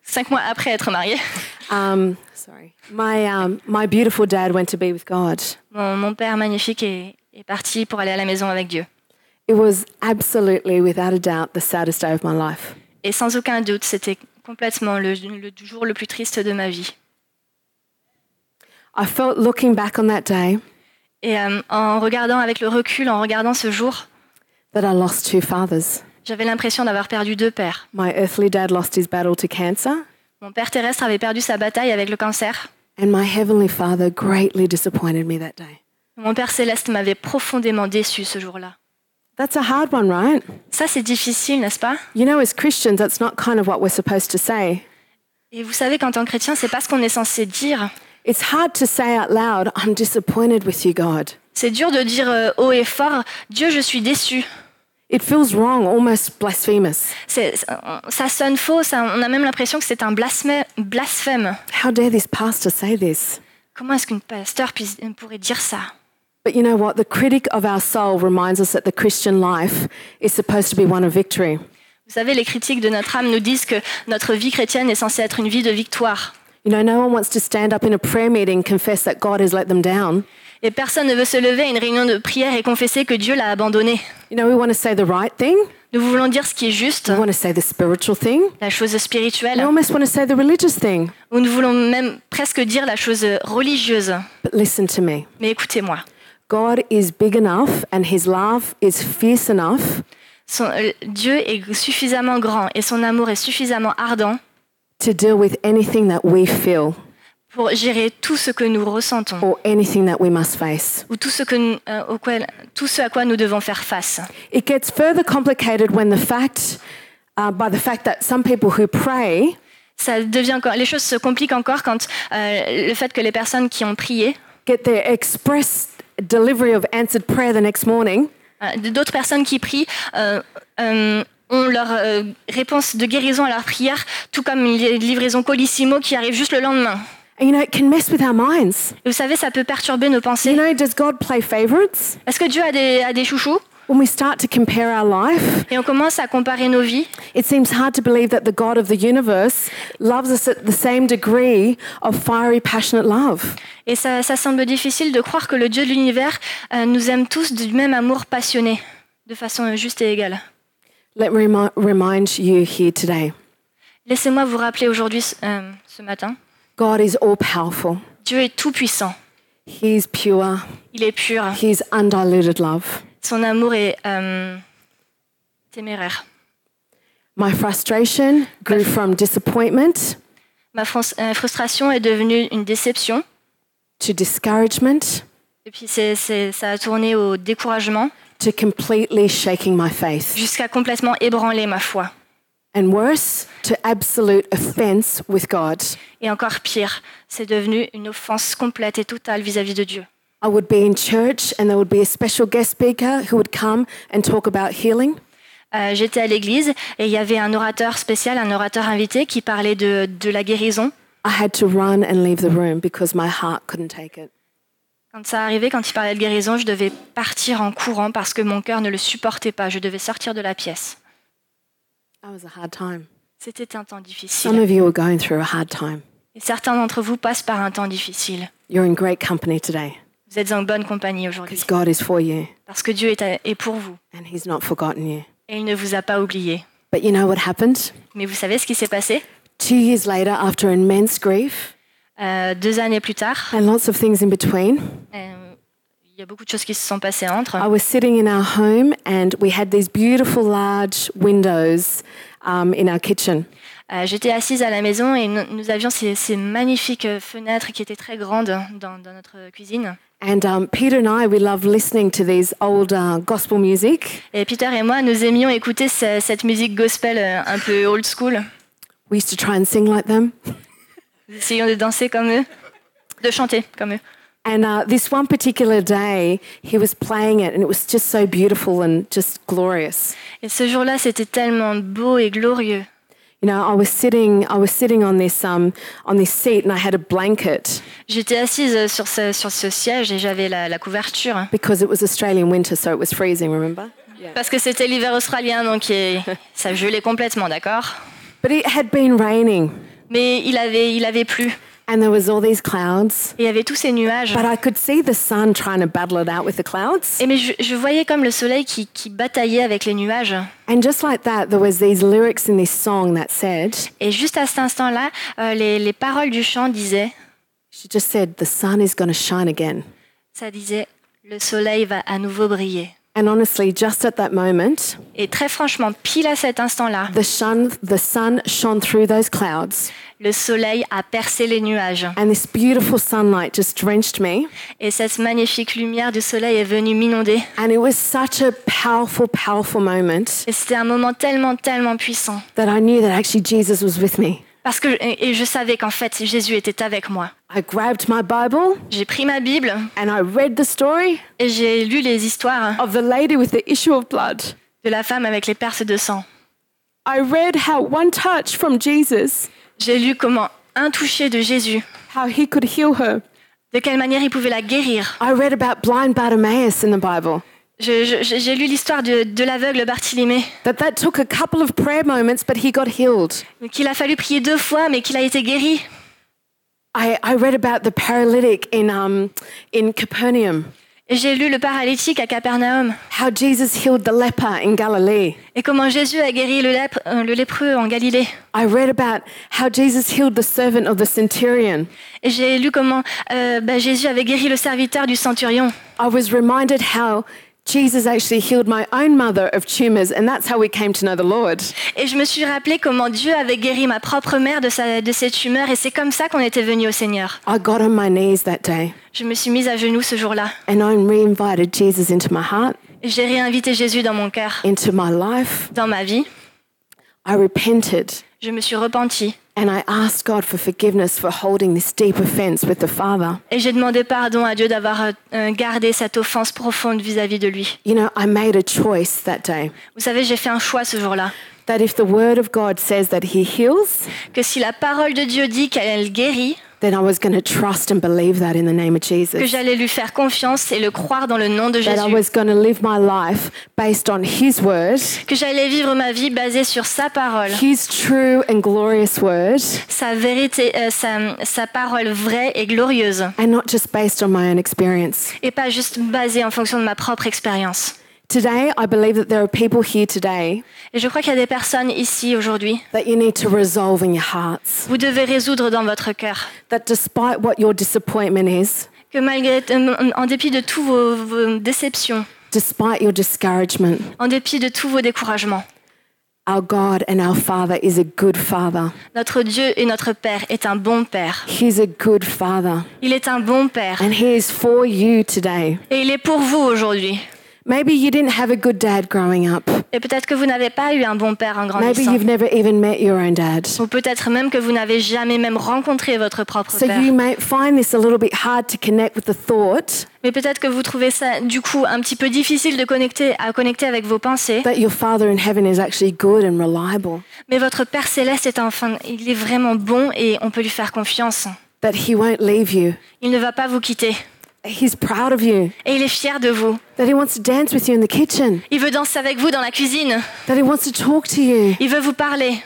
cinq mois après être mariés, um, sorry, my, um, my beautiful dad went to be with God. mon, mon père magnifique est, est parti pour aller à la maison avec Dieu. It was absolutely, without a doubt, the saddest day of my life. Et sans aucun doute, c'était complètement le, le jour le plus triste de ma vie. I felt looking back on that day Et euh, en regardant avec le recul, en regardant ce jour, that I lost two fathers. j'avais l'impression d'avoir perdu deux pères. My earthly dad lost his battle to cancer, Mon père terrestre avait perdu sa bataille avec le cancer. and my heavenly father greatly disappointed me that day. Mon père céleste m'avait profondément déçu ce jour-là. That's a hard one, right? Ça, c'est difficile, n'est-ce pas? You know, as Christians, that's not kind of what we're supposed to say. Et vous savez qu'en tant que chrétien, c'est pas ce qu'on est censé dire. It's hard to say out loud, I'm disappointed with you, God. C'est dur de dire euh, haut et fort, Dieu, je suis déçu. It feels wrong, almost blasphemous. C'est- ça- sonne faux, ça- on a même l'impression que c'est un blasphème. blasphème. How dare this pastor say this? Comment est-ce qu'une pasteur puisse- pourrait dire ça? But you know what? The critic of our soul reminds us that the Christian life is supposed to be one of victory. Vous savez, les critiques de notre âme nous disent que notre vie chrétienne est censée être une vie de victoire. You know, no one wants to stand up in a prayer meeting, confess that God has let them down. Et personne ne veut se lever à une réunion de prière et confesser que Dieu l'a abandonné. You know, we want to say the right thing, Nous voulons dire ce qui est juste, we want to say the spiritual thing, la chose we spirituelle, almost want to say the religious thing. ou nous voulons même presque dire la chose religieuse. But listen to me Mais écoutez-moi, God is big enough and his love is fierce enough son- euh, Dieu est suffisamment grand et son amour est suffisamment ardent to deal with anything that we feel pour gérer tout ce que nous ressentons or anything that we must face. ou tout ce, que, nous- auquel- tout ce à quoi nous devons faire face. It gets further complicated when the fact, uh, by the fact that some people who pray Ça devient encore, les choses se compliquent encore quand euh, le fait que les personnes qui ont prié get their expressed delivery of answered prayer the next morning. Euh, D'autres personnes qui prient euh, euh, ont leur euh, réponse de guérison à leur prière, tout comme les livraisons Colissimo qui arrivent juste le lendemain. And you know, it can mess with our minds. Et vous savez, ça peut perturber nos You pensées. know, does God play favorites? Est-ce que Dieu a des, a des chouchous? When we start to compare our life, Et on commence à comparer nos vies. it seems hard to believe that the God of the universe loves us at the same degree of fiery, passionate love. Et ça, ça semble difficile de croire que le Dieu de l'univers euh, nous aime tous du même amour passionné, de façon juste et égale. Let me remi- remind you here today Laissez-moi vous rappeler aujourd'hui, euh, ce matin, God is all powerful, Dieu est tout puissant. He's pure, Il est pur. He's undiluted love. Son amour est euh, téméraire. My frustration grew from disappointment Ma frus- frustration est devenue une déception. to discouragement Et puis c'est, c'est- ça a tourné au découragement to completely shaking my faith. jusqu'à complètement ébranler ma foi. And worse, to absolute offense with God. Et encore pire, c'est devenu une offense complète et totale vis-à-vis de Dieu. I would be in church and there would be a special guest speaker who would come and talk about healing. Euh, j'étais à l'église et il y avait un orateur spécial, un orateur invité qui parlait de, de la guérison. I had to run and leave the room because my heart couldn't take it. Quand ça arrivait, quand il parlait de guérison, je devais partir en courant parce que mon cœur ne le supportait pas. Je devais sortir de la pièce. That was a hard time. C'était un temps Some difficile. of you are going through a hard time. Et certains d'entre vous passent par un temps difficile. You're in great company today Vous êtes en bonne compagnie aujourd'hui because God is for you parce que Dieu est, à- est pour vous and He's not forgotten you. et il ne vous a pas oublié. But you know what happened? Mais vous savez ce qui s'est passé? Two years later, after immense grief Euh, Deux années plus tard, and lots of things in between, euh, il y a beaucoup de choses qui se sont passées entre. I was sitting in our home and we had these beautiful large windows um, in our kitchen. Euh, J'étais assise à la maison et nous, nous avions ces, ces magnifiques euh, fenêtres qui étaient très grandes dans, dans notre cuisine. And um, Peter and I, we love listening to these old uh, gospel music. Et Peter et moi, nous aimions écouter ce- cette musique gospel euh, un peu old school. We used to try and sing like them. Nous essayions de danser comme eux, de chanter comme eux. And uh, this one particular day, he was playing it, and it was just so beautiful and just glorious. Et ce jour-là, c'était tellement beau et glorieux. You know, I was sitting, I was sitting on this um, on this seat, and I had a blanket J'étais assise sur ce, sur ce siège et j'avais la, la couverture. because it was Australian winter, so it was freezing. Remember? Parce que c'était l'hiver australien, donc il- ça gelait complètement, d'accord? But it had been raining, Mais il avait, il avait plu. And there was all these clouds. Et il y avait tous ces nuages. But I could see the sun trying to battle it out with the clouds. Et mais je, je voyais comme le soleil qui, qui bataillait avec les nuages. And just like that, there was these lyrics in this song that said, Et juste à cet instant-là, euh, les, les paroles du chant disaient, she just said, the sun is going to shine again. ça disait, le soleil va à nouveau briller. And honestly, just at that moment, Et très franchement, pile à cet instant-là, the sun, the sun shone through those clouds, le soleil a percé les nuages. and this beautiful sunlight just drenched me. Et cette magnifique lumière du soleil est venue m'inonder. And it was such a powerful, powerful moment Et c'était un moment tellement, tellement puissant. that I knew that actually Jesus was with me. Parce que, et je savais qu'en fait, Jésus était avec moi. I grabbed my Bible J'ai pris ma Bible and I read the story et j'ai lu les histoires of the lady with the issue of blood. de la femme avec les perces de sang. I read how one touch from Jesus, J'ai lu comment un toucher de Jésus, how he could heal her. de quelle manière il pouvait la guérir. I read about blind Bartimaeus in the Bible. J'ai lu l'histoire de, de l'aveugle Bartimée, That that took a couple of prayer moments, but he got healed. qu'il a fallu prier deux fois, mais qu'il a été guéri. I, I read about the paralytic in, um, in Capernaum, J'ai lu le paralytique à Capernaum, how Jesus healed the leper in Galilee. et comment Jésus a guéri le, lèpre- euh, le lépreux en Galilée. I read about how Jesus healed the servant of the centurion. Et j'ai lu comment euh, bah, Jésus avait guéri le serviteur du centurion. I was reminded how Jesus actually healed my own mother of tumors, and that's how we came to know the Lord. Et je me suis rappelé comment Dieu avait guéri ma propre mère de, sa, de ses tumeurs, et c'est comme ça qu'on était venu au Seigneur. I got on my knees that day, Je me suis mise à genoux ce jour-là. and I re-invited Jesus into my heart, Et J'ai réinvité Jésus dans mon cœur, into my life. dans ma vie. I repented Je me suis repentie and I asked God for forgiveness for holding this deep offense with the Father. et j'ai demandé pardon à Dieu d'avoir euh, gardé cette offense profonde vis-à-vis de lui. You know, I made a choice that day Vous savez, j'ai fait un choix ce jour-là. that if the Word of God says that He heals, Que si la parole de Dieu dit qu'elle guérit, then I was going to trust and believe that in the name of que j'allais lui faire confiance et le croire dans le nom de That I Jésus. was going to live my life based on His Word, Que j'allais vivre ma vie basée sur sa parole, His true and glorious Word, sa vérité, euh, sa, sa parole vraie et glorieuse. and not just based on my own experience. Et pas juste basée en fonction de ma propre expérience. Today, I believe that there are people here today Et je crois qu'il y a des personnes ici aujourd'hui. that you need to resolve in your hearts. Vous devez résoudre dans votre cœur That despite what your disappointment is, que malgré, euh, en dépit de toutes vos, vos déceptions, despite your discouragement, en dépit de tous vos découragements, our God and our Father is a good Father. notre Dieu et notre Père est un bon Père. He's a good Father. Il est un bon Père. And He is for you today. Et il est pour vous aujourd'hui. Maybe you didn't have a good dad growing up. Et peut-être que vous n'avez pas eu un bon père en Maybe grandissant. you've never even met your own dad. Ou peut-être même que vous n'avez jamais même rencontré votre propre So père. you may find this a little bit hard to connect with the thought Mais peut-être que vous trouvez ça du coup un petit peu difficile de connecter, à connecter avec vos pensées. that your Father in heaven is actually good and reliable, Mais votre Père céleste est enfin, il est vraiment bon et on peut lui faire confiance. that He won't leave you. Il ne va pas vous quitter. He's proud of you, Et il est fier de vous. that He wants to dance with you in the kitchen, Il veut danser avec vous dans la cuisine. that He wants to talk to you, Il veut vous parler.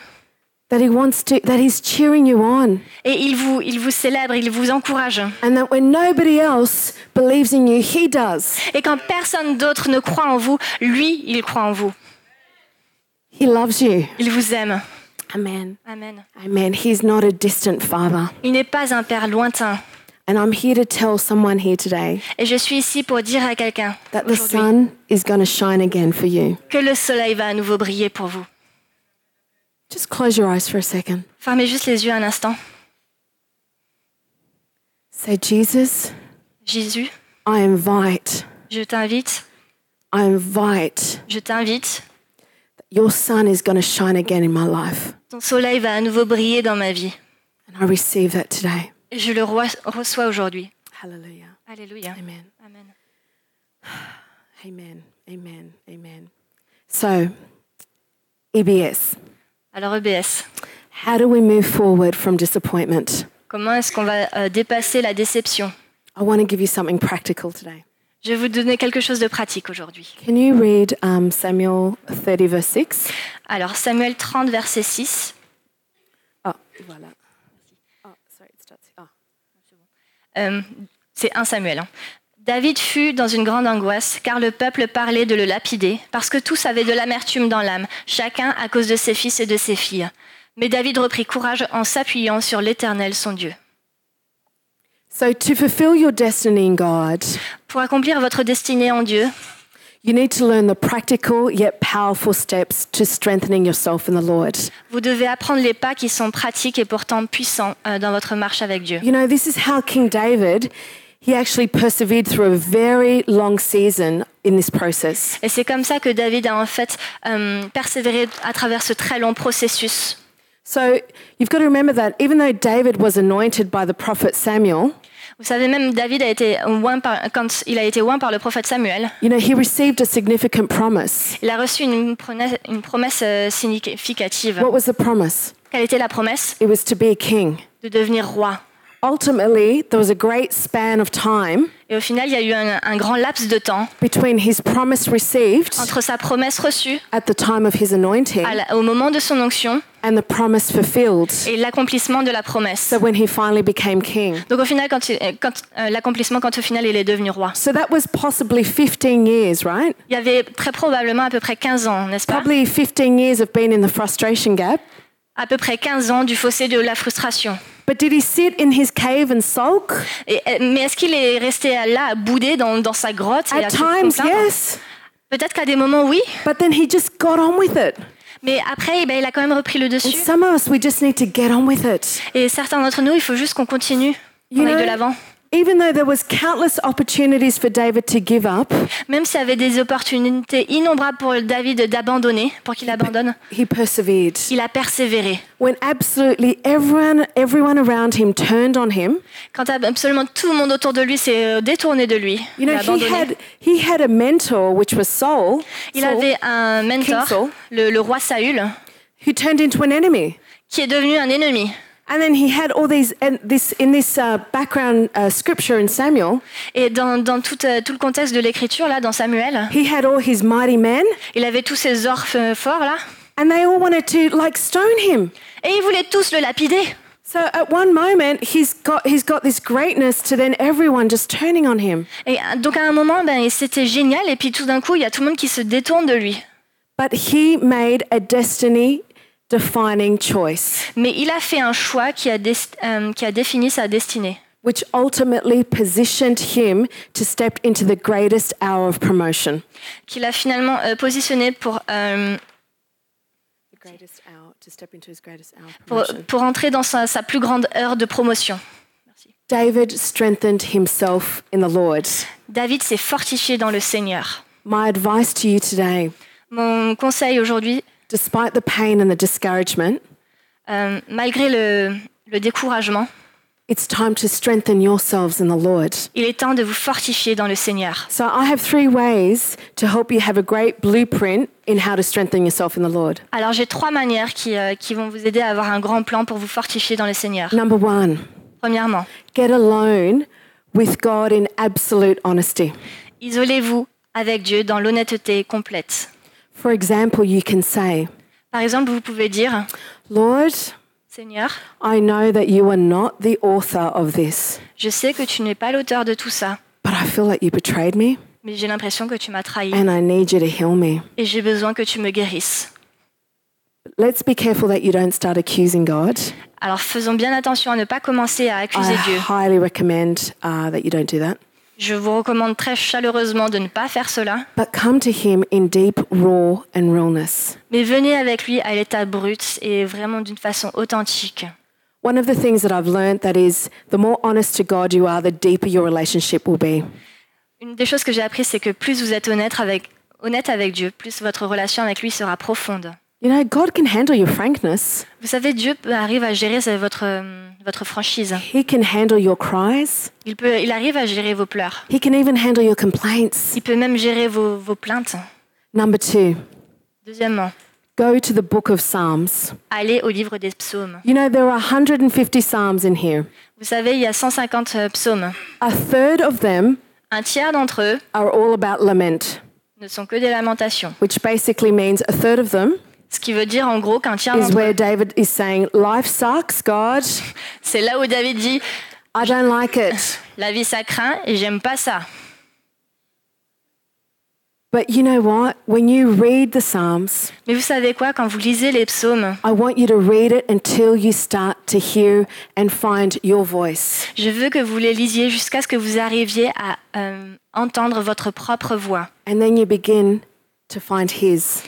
that He wants to, that He's cheering you on, Et il vous, il vous célèbre, il vous encourage. and that when nobody else believes in you, He does. Et quand personne d'autre ne croit en vous, lui, il croit en vous. He loves you. Il vous aime. Amen. Amen. Amen. He's not a distant Father. Il n'est pas un Père lointain. And I'm here to tell someone here today Et je suis ici pour dire à quelqu'un that the aujourd'hui sun is going to shine again for you. que le soleil va à nouveau briller pour vous. Just close your eyes for a second. Fermez juste les yeux un instant. Say, Jesus, Jésus, I invite, je t'invite, I invite je t'invite. your sun is going to shine again in my life. Ton soleil va à nouveau briller dans ma vie. And I receive that today. Je le reçois aujourd'hui. Hallelujah. Alléluia. Amen. Amen. Amen. Amen. Amen. So, EBS, Alors EBS, how do we move forward from disappointment? comment est-ce qu'on va euh, dépasser la déception? I want to give you something practical today. Je vais vous donner quelque chose de pratique aujourd'hui. Can you read um, Samuel 30, verse 6? Alors Samuel 30, verset 6. Oh, voilà. Oh, sorry, it starts. Oh. Euh, c'est 1 Samuel. hein. David fut dans une grande angoisse, car le peuple parlait de le lapider, parce que tous avaient de l'amertume dans l'âme, chacun à cause de ses fils et de ses filles. Mais David reprit courage en s'appuyant sur l'Éternel son Dieu. So, to fulfill your destiny in God, Pour accomplir votre destinée en Dieu, you need to learn the practical yet powerful steps to strengthening yourself in the Lord. vous devez apprendre les pas qui sont pratiques et pourtant puissants euh, dans votre marche avec Dieu. You know, this is how King David, he actually persevered through a very long season in this process. Et c'est comme ça que David a en fait euh, persévéré à travers ce très long processus. So, you've got to remember that even though David was anointed by the prophet Samuel, Vous savez, même David a été oint par, quand il a été oint par le prophète Samuel, you know, he received a significant promise. il a reçu une promesse, une promesse euh, significative. What was the promise? Quelle était la promesse? It was to be a king. De devenir roi. Ultimately, there was a great span of time Et au final, il y a eu un, un grand laps de temps between his promise received entre sa promesse reçue at the time of his anointing à la- au moment de son onction and the promise fulfilled. et l'accomplissement de la promesse. So when he finally became king. Donc au final, quand, il- quand, euh, l'accomplissement, quand au final il est devenu roi. So that was possibly 15 years, right? Il y avait très probablement à peu près 15 ans, n'est-ce pas? Probably 15 years of being in the frustration gap. À peu près 15 ans du fossé de la frustration. But did he sit in his cave and sulk? Et, mais est-ce qu'il est resté là à bouder dans, dans sa grotte et à times, yes. Peut-être qu'à des moments, oui. But then he just got on with it. Mais après, eh ben, il a quand même repris le And dessus. some of us, we just need to get on with it. Et certains d'entre nous, il faut juste qu'on continue, qu'on You aille know, de l'avant. Even though there was countless opportunities for David to give up, Même s'il y avait des opportunités innombrables pour David d'abandonner, pour qu'il abandonne, he persevered. il a persévéré. When absolutely everyone, everyone around him turned on him, Quand absolument tout le monde autour de lui s'est euh, détourné de lui, you il know, he had he had a mentor, which was Saul, Il Saul, avait un mentor, Saul. le, le roi Saül, who turned into an enemy. qui est devenu un ennemi. And then he had all these, and this in this uh, background uh, scripture in Samuel, Et dans, dans tout, euh, tout le contexte de l'écriture, là, dans Samuel, he had all his mighty men, il avait tous ces orphes euh, forts, là, and they all wanted to like stone him. et ils voulaient tous le lapider. So at one moment, he's got he's got this greatness to then everyone just turning on him. Et euh, donc à un moment, ben, c'était génial, et puis tout d'un coup, il y a tout le monde qui se détourne de lui. But he made a destiny defining choice, Mais il a fait un choix qui a, euh, qui a défini sa destinée, which ultimately positioned him to step into the greatest hour of promotion. qu'il a finalement euh, positionné pour, euh, The greatest hour to step into his greatest hour of pour, pour entrer dans sa, sa plus grande heure de promotion. David strengthened himself in the Lord. David s'est fortifié dans le Seigneur. My advice to you today, Mon conseil aujourd'hui, despite the pain and the discouragement, euh, malgré le, le découragement, it's time to strengthen yourselves in the Lord. il est temps de vous fortifier dans le Seigneur. So I have three ways to help you have a great blueprint in how to strengthen yourself in the Lord. Alors j'ai trois manières qui, euh, qui vont vous aider à avoir un grand plan pour vous fortifier dans le Seigneur. Number one, Premièrement, get alone with God in absolute honesty. isolez-vous avec Dieu dans l'honnêteté complète. For example, you can say, Par exemple, vous pouvez dire, Lord, Seigneur, I know that you are not the author of this, je sais que tu n'es pas l'auteur de tout ça, but I feel like you betrayed me mais j'ai l'impression que tu m'as trahi and I need you to heal me. et j'ai besoin que tu me guérisses. Let's be careful that you don't start accusing God. Alors faisons bien attention à ne pas commencer à accuser I Dieu. highly recommend uh, that you don't do that. Je vous recommande très chaleureusement de ne pas faire cela, But come to Him in deep, raw, and realness. mais venez avec lui à l'état brut et vraiment d'une façon authentique. One of the things that I've learned that is the more honest to God you are, the deeper your relationship will be. Une des choses que j'ai appris, c'est que plus vous êtes honnête avec, honnête avec Dieu, plus votre relation avec lui sera profonde. You know, God can handle your frankness. Vous savez, Dieu arrive à gérer votre, euh, votre franchise. He can handle your cries. Il, peut, il arrive à gérer vos pleurs. He can even handle your complaints. Il peut même gérer vos, vos plaintes. Number two, Deuxièmement, go to the book of Psalms. allez au livre des psaumes. You know, there are 150 Psalms in here. Vous savez, il y a 150 euh, psaumes. A third of them Un tiers d'entre eux are all about lament, ne sont que des lamentations. which basically means a third of them Ce qui veut dire en gros qu'un tiers is where David is saying, Life sucks, God. c'est là où David dit I don't like it. La vie ça craint et j'aime pas ça. But you know what? When you read the Psalms, Mais vous savez quoi, quand vous lisez les psaumes, I want you to read it until you start to hear and find your voice. je veux que vous les lisiez jusqu'à ce que vous arriviez à euh, entendre votre propre voix. And then you begin to find His.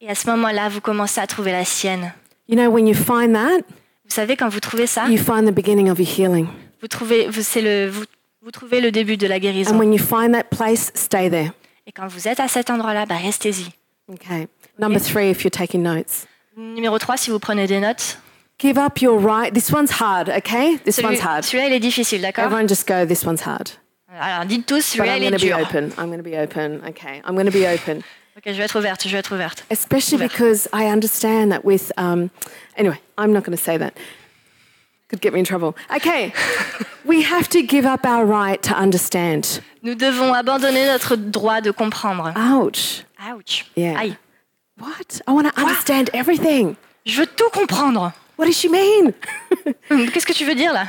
Et à ce moment-là, vous commencez à trouver la sienne. You know, when you find that, Vous savez, quand vous trouvez ça, you find the beginning of your healing. vous trouvez, vous, c'est le, vous, vous trouvez le début de la And guérison. when you find that place, stay there. Et quand vous êtes à cet endroit-là, bah, restez-y. Okay. Number three, if you're taking notes. Numéro 3, si vous prenez des notes. Give up your right. This one's hard, okay? This Celui- one's hard. Celui-là, il est difficile, d'accord? Everyone just go, this one's hard. Alors, dites tous, But celui-là, I'm il going est to be dur. open. I'm going to be open. Okay? I'm going to be open. Ok, je vais être ouverte, je vais être ouverte. Especially Ouvert. because I understand that with, um, anyway, I'm not going to say that. Could get me in trouble. Okay. we have to give up our right to understand. Nous devons abandonner notre droit de comprendre. Ouch. Ouch. Yeah. Aïe. What? I want to understand everything. Je veux tout comprendre. What does she mean? Qu'est-ce que tu veux dire là?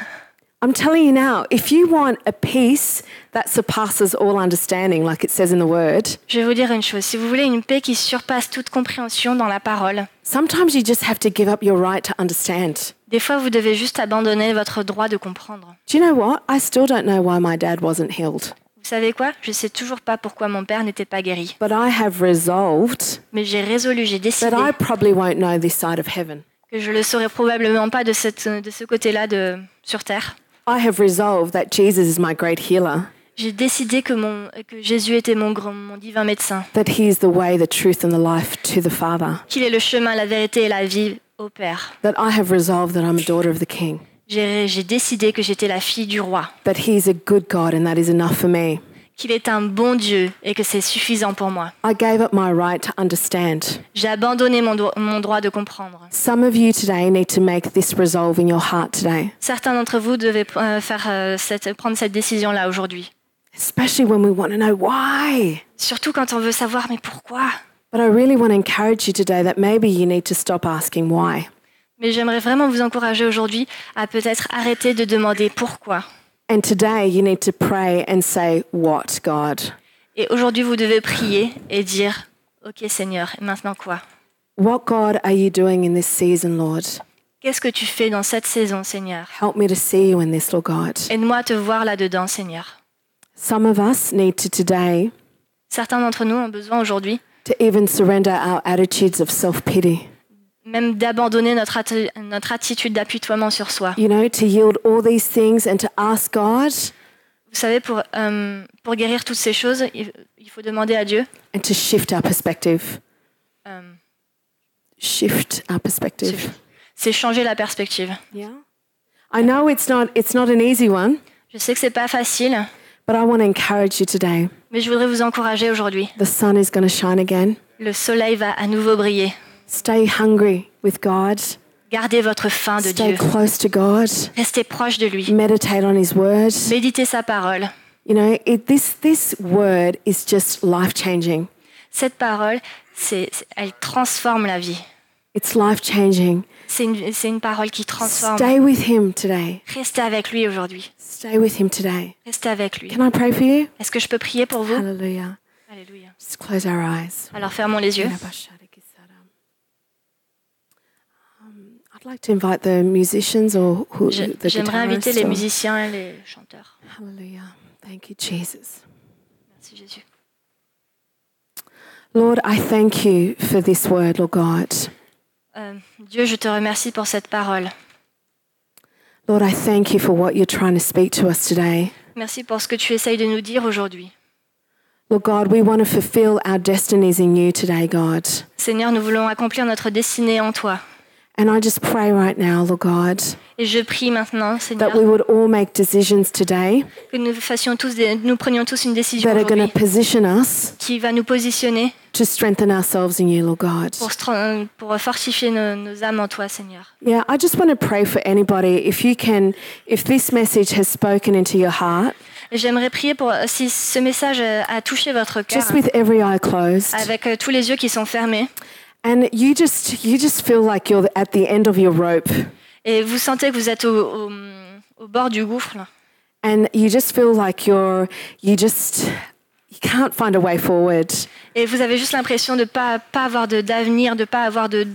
I'm telling you now, if you want a peace that surpasses all understanding, like it says in the word, Je vais vous dire une chose. Si vous voulez une paix qui surpasse toute compréhension dans la parole, sometimes you just have to give up your right to understand. des fois vous devez juste abandonner votre droit de comprendre. Do you know what? I still don't know why my dad wasn't healed, Vous savez quoi? Je sais toujours pas pourquoi mon père n'était pas guéri. but I have resolved Mais j'ai résolu, j'ai décidé that I probably won't know this side of heaven. que je le saurais probablement pas de, cette, de ce côté-là de sur terre. I have resolved that Jesus is my great healer, J'ai décidé que, mon, que Jésus était mon, grand- mon divin médecin, that he is the way, the truth, and the life to the Father, qu'il est le chemin, la vérité et la vie au Père. that I have resolved that I'm a daughter of the King, J'ai j'ai décidé que j'étais la fille du roi, that he is a good God and that is enough for me. Qu'il est un bon Dieu et que c'est suffisant pour moi. I gave up my right to understand. J'ai abandonné mon, do- mon droit de comprendre. Some of you today need to make this resolve in your heart today, Certains d'entre vous devez euh, faire, euh, cette- prendre cette décision-là aujourd'hui. especially when we want to know why. Surtout quand on veut savoir, mais pourquoi? But I really want to encourage you today that maybe you need to stop asking why. Mais j'aimerais vraiment vous encourager aujourd'hui à peut-être arrêter de demander pourquoi. And today you need to pray and say, What, God? Et aujourd'hui, vous devez prier et dire, OK Seigneur, et maintenant quoi What, God, are you doing in this season, Lord? Qu'est-ce que tu fais dans cette saison, Seigneur Help me to see you in this, Lord God. Aide-moi à te voir là-dedans, Seigneur. Some of us need to today Certains d'entre nous ont besoin aujourd'hui to even surrender our attitudes of self pity. Même d'abandonner notre, atti- notre attitude d'apitoiement sur soi. You know, to yield all these things and to ask God Vous savez, pour, euh, pour guérir toutes ces choses, il, faut demander à Dieu. and to shift our perspective. euh, Shift our perspective. c'est changer la perspective. Yeah. I know it's not it's not an easy one, Je sais que c'est pas facile, but I want to encourage you today. mais je voudrais vous encourager aujourd'hui. The sun is going to shine again. Le soleil va à nouveau briller. Stay hungry with God. Gardez votre faim de Stay Dieu. close to God. Restez proche de lui. Meditate on his word. Méditez sa parole. You know, it, this this word is just life changing. Cette parole, c'est, elle transforme la vie. It's life changing. C'est une, c'est une parole qui transforme. Stay with him today. Restez avec lui aujourd'hui. Stay with him today. Restez avec lui. Can I pray for you? Est-ce que je peux prier pour vous? Hallelujah. Alléluia. Just close our eyes. Alors fermons les yeux. Um, I'd like to invite the musicians or who, Je- the J'aimerais inviter les musiciens et les chanteurs. Hallelujah. Thank you, Jesus. Merci Jésus. Lord, I thank you for this word, Lord God. Euh, Dieu, je te remercie pour cette parole. Lord, I thank you for what you're trying to speak to us today. Merci pour ce que tu essayes de nous dire aujourd'hui. Lord God, we want to fulfill our destinies in you today, God. Seigneur, nous voulons accomplir notre destinée en toi. And I just pray right now, Lord God, Et je prie maintenant, Seigneur, that we would all make decisions today que nous fassions tous, des- nous prenions tous une décision that are going to aujourd'hui position us qui va nous positionner to strengthen ourselves in you, Lord God. pour, se tra- pour fortifier nos, nos âmes en toi, Seigneur. Yeah, I just want to pray for anybody. If you can, if this message has spoken into your heart, Et J'aimerais prier pour si ce message euh, a touché votre cœur, just with every eye closed, avec euh, tous les yeux qui sont fermés, and you just you just feel like you're at the end of your rope, et vous sentez que vous êtes au, au- au bord du gouffre, là. and you just feel like you're you just you can't find a way forward. et vous avez juste l'impression de pas pas avoir de d'avenir, de pas avoir de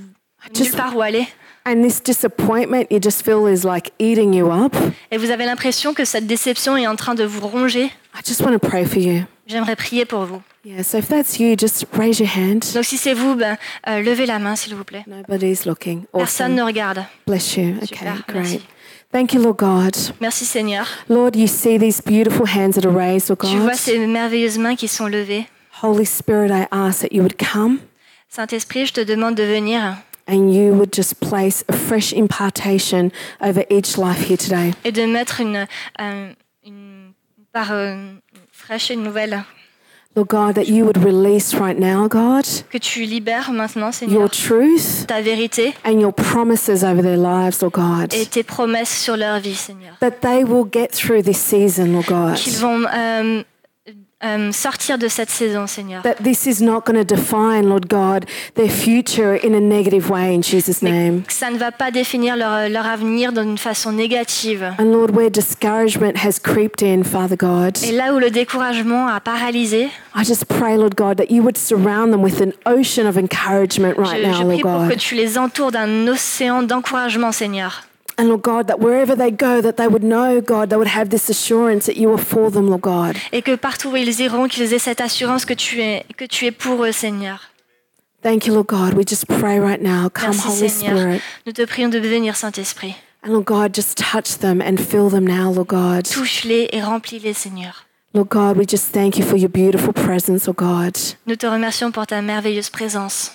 Just- nulle part où aller. And this disappointment you just feel is like eating you up. Et vous avez l'impression que cette déception est en train de vous ronger. I just want to pray for you. J'aimerais prier pour vous. Yeah, so if that's you, just raise your hand. Donc si c'est vous, ben, euh, levez la main s'il vous plaît. Nobody's looking. Personne Awesome. ne regarde. Bless you. Okay, Super, great. merci. Thank you, Lord God. Merci Seigneur. Lord, you see these beautiful hands that are raised, Lord Tu vois God. ces merveilleuses mains qui sont levées. Holy Spirit, I ask that you would come Saint-Esprit, je te demande de venir and you would just place a fresh impartation over each life here today. et de mettre une, euh, une part euh, fraîche et nouvelle. Lord God, that you would release right now, God, Que tu libères maintenant, your truth ta vérité and your promises over their lives, Lord God. et tes promesses sur leur vie, Seigneur. That they will get through this season, Lord God. Qu'ils vont euh, euh, sortir de cette saison, Seigneur. That this is not going to define, Lord God, their future in a negative way in Jesus' name. Que ça ne va pas définir leur, leur avenir d'une façon négative. And Lord, where discouragement has creeped in, Father God, Et là où le découragement a paralysé, I just pray, Lord God, that you would surround them with an ocean of encouragement right je, now, je Lord prie pour que tu les entoures d'un océan d'encouragement, Seigneur. And Lord God, that wherever they go, that they would know, God, they would have this assurance that you are for them, Lord God. Et que partout où ils iront, qu'ils aient cette assurance que tu es, que tu es pour eux, Seigneur. Thank you, Lord God. We just pray right now. Come, Merci, Holy Seigneur. Spirit. Nous te prions de venir, Saint-Esprit. And Lord God, just touch them and fill them now, Lord God. Touche-les et remplis-les, Seigneur. Lord God, we just thank you for your beautiful presence, Lord God. Nous te remercions pour ta merveilleuse présence.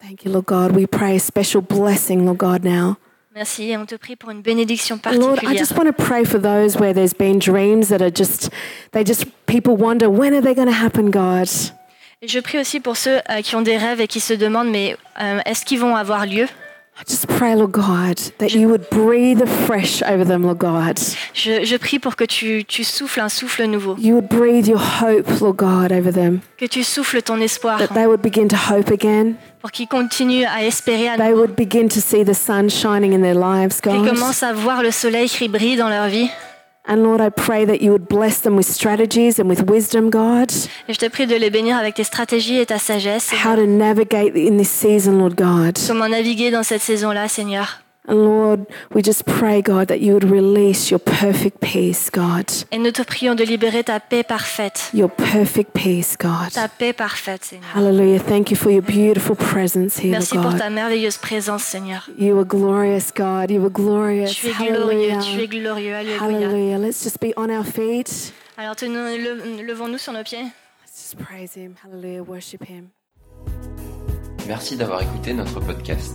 Thank you, Lord God. We pray a special blessing, Lord God, now. Merci et on te prie pour une bénédiction And Lord, I particulière. just want to pray for those where there's been dreams that are just, they just, people wonder, when are they going to happen, God? Et je prie aussi pour ceux euh, qui ont des rêves et qui se demandent, mais euh, est-ce qu'ils vont avoir lieu? I just pray, Lord God, that you would breathe afresh over them, Lord God. je, je prie pour que tu, tu souffles un souffle nouveau, You would breathe your hope, Lord God, over them. que tu souffles ton espoir, That they would begin to hope again. Pour qu'ils continuent à espérer, à They would begin to see the sun shining in their lives, qu'ils God. commencent à voir le soleil qui brille dans leur vie. And Lord, I pray that you would bless them with strategies and with wisdom, God, Et je te prie de les bénir avec tes stratégies et ta sagesse. how to navigate in this season, Lord God. Comment naviguer dans cette saison-là, Seigneur. And Lord, we just pray, God, that you would release your perfect peace, God. Et nous te prions de libérer ta paix parfaite. Your perfect peace, God. Ta paix parfaite, Seigneur. Hallelujah. Thank you for your beautiful presence here, Merci Lord pour God. ta merveilleuse présence, Seigneur. You are glorious, God. You are glorious. Tu es glorieux, Hallelujah. tu es glorieux. Alléluia. Hallelujah. Let's just be on our feet. Alors, tenons- le- levons-nous sur nos pieds. Let's just praise Him. Hallelujah. Worship Him. Merci d'avoir écouté notre podcast.